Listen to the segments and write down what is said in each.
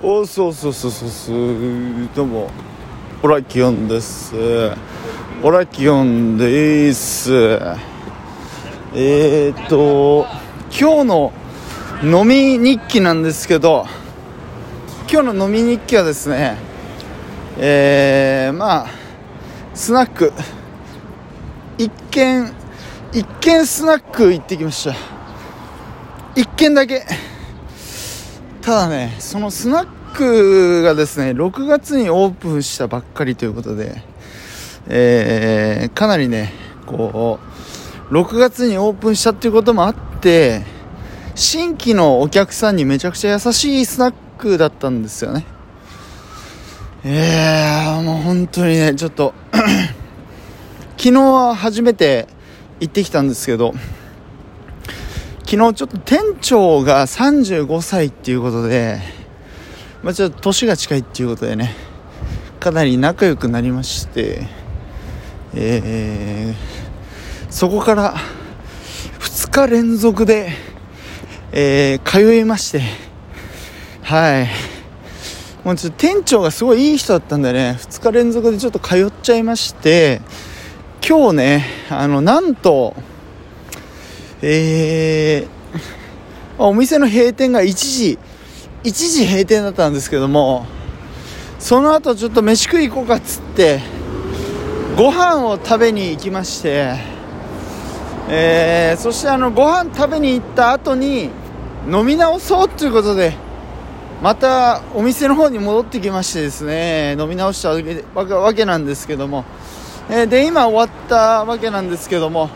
おそうそうそうそうそう。どうも。オラキオンです。オラキオンです。えー、っと今日の飲み日記なんですけど今日の飲み日記はですねえー、まあスナック。一軒一軒スナック行ってきました。一軒だけ。ただねそのスナックがですね6月にオープンしたばっかりということで、えー、かなりねこう6月にオープンしたっていうこともあって新規のお客さんにめちゃくちゃ優しいスナックだったんですよね。えー、もう本当にねちょっと 昨日は初めて行ってきたんですけど昨日ちょっと店長が35歳っていうことで、まあ、ちょっと年が近いっていうことでねかなり仲良くなりましてえー、そこから2日連続で、えー、通いましてはい。もうちょっと店長がすごいいい人だったんでね。2日連続でちょっと通っちゃいまして今日ねあのなんとえー、お店の閉店が1時、1時閉店だったんですけども、その後ちょっと飯食い行こうかっつって、ご飯を食べに行きまして、えー、そしてあの、ご飯食べに行った後に、飲み直そうということで、またお店の方に戻ってきましてですね、飲み直したわけなんですけども、えー、で、今終わったわけなんですけども、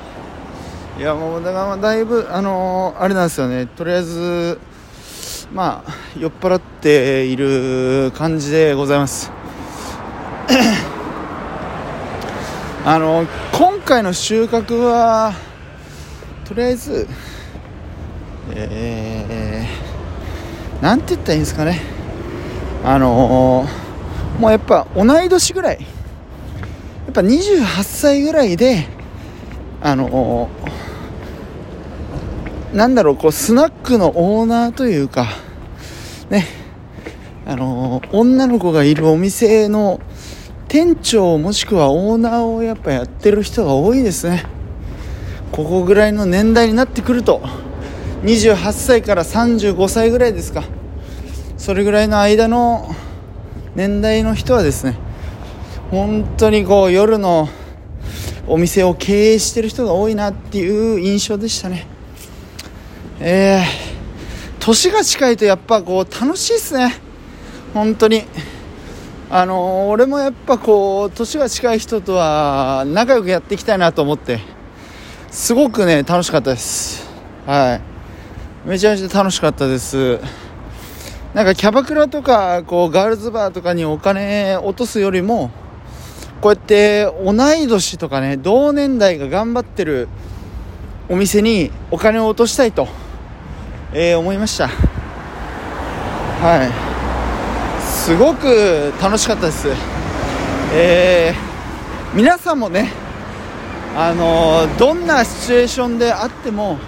いやもうだからだいぶあの、あれなんですよね。とりあえずまあ酔っ払っている感じでございます。あの今回の収穫はとりあえずえー、なんて言ったらいいんですかね。あの、もうやっぱ同い年ぐらい。やっぱ28歳ぐらいであのなんだろう、こう、スナックのオーナーというか、ね、あの、女の子がいるお店の店長もしくはオーナーをやっぱやってる人が多いですね。ここぐらいの年代になってくると、28歳から35歳ぐらいですか。それぐらいの間の年代の人はですね、本当にこう夜のお店を経営してる人が多いなっていう印象でしたね。えー、年が近いとやっぱこう楽しいっすね。本当に。あのー、俺もやっぱこう年が近い人とは仲良くやっていきたいなと思って。すごくね楽しかったです。はい。めちゃめちゃ楽しかったです。なんかキャバクラとかこうガールズバーとかにお金落とすよりもこうやって同い年とかね同年代が頑張ってるお店にお金を落としたいとえー、思いました。はい。すごく楽しかったです。えー、皆さんもねあのー、どんなシチュエーションであっても、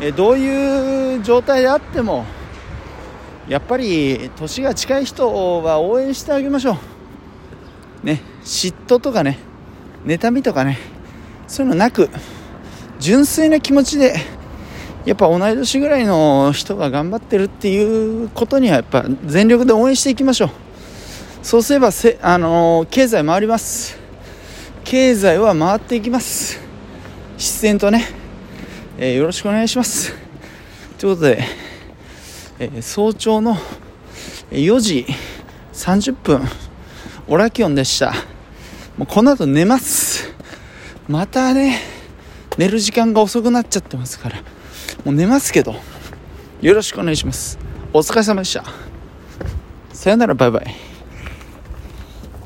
え、どういう状態であってもやっぱり年が近い人は応援してあげましょう。ね嫉妬とかね妬みとかねそういうのなく純粋な気持ちでやっぱ同い年ぐらいの人が頑張ってるっていうことにはやっぱ全力で応援していきましょう。そうすればせ、あのー、経済回ります。経済は回っていきます。自然とね、えー、よろしくお願いします。ということで、えー、早朝の4時30分オラキオンでした。もうこの後寝ます。またね寝る時間が遅くなっちゃってますから。もう寝ますけどよろしくお願いします。お疲れ様でした。さよならバイバイ。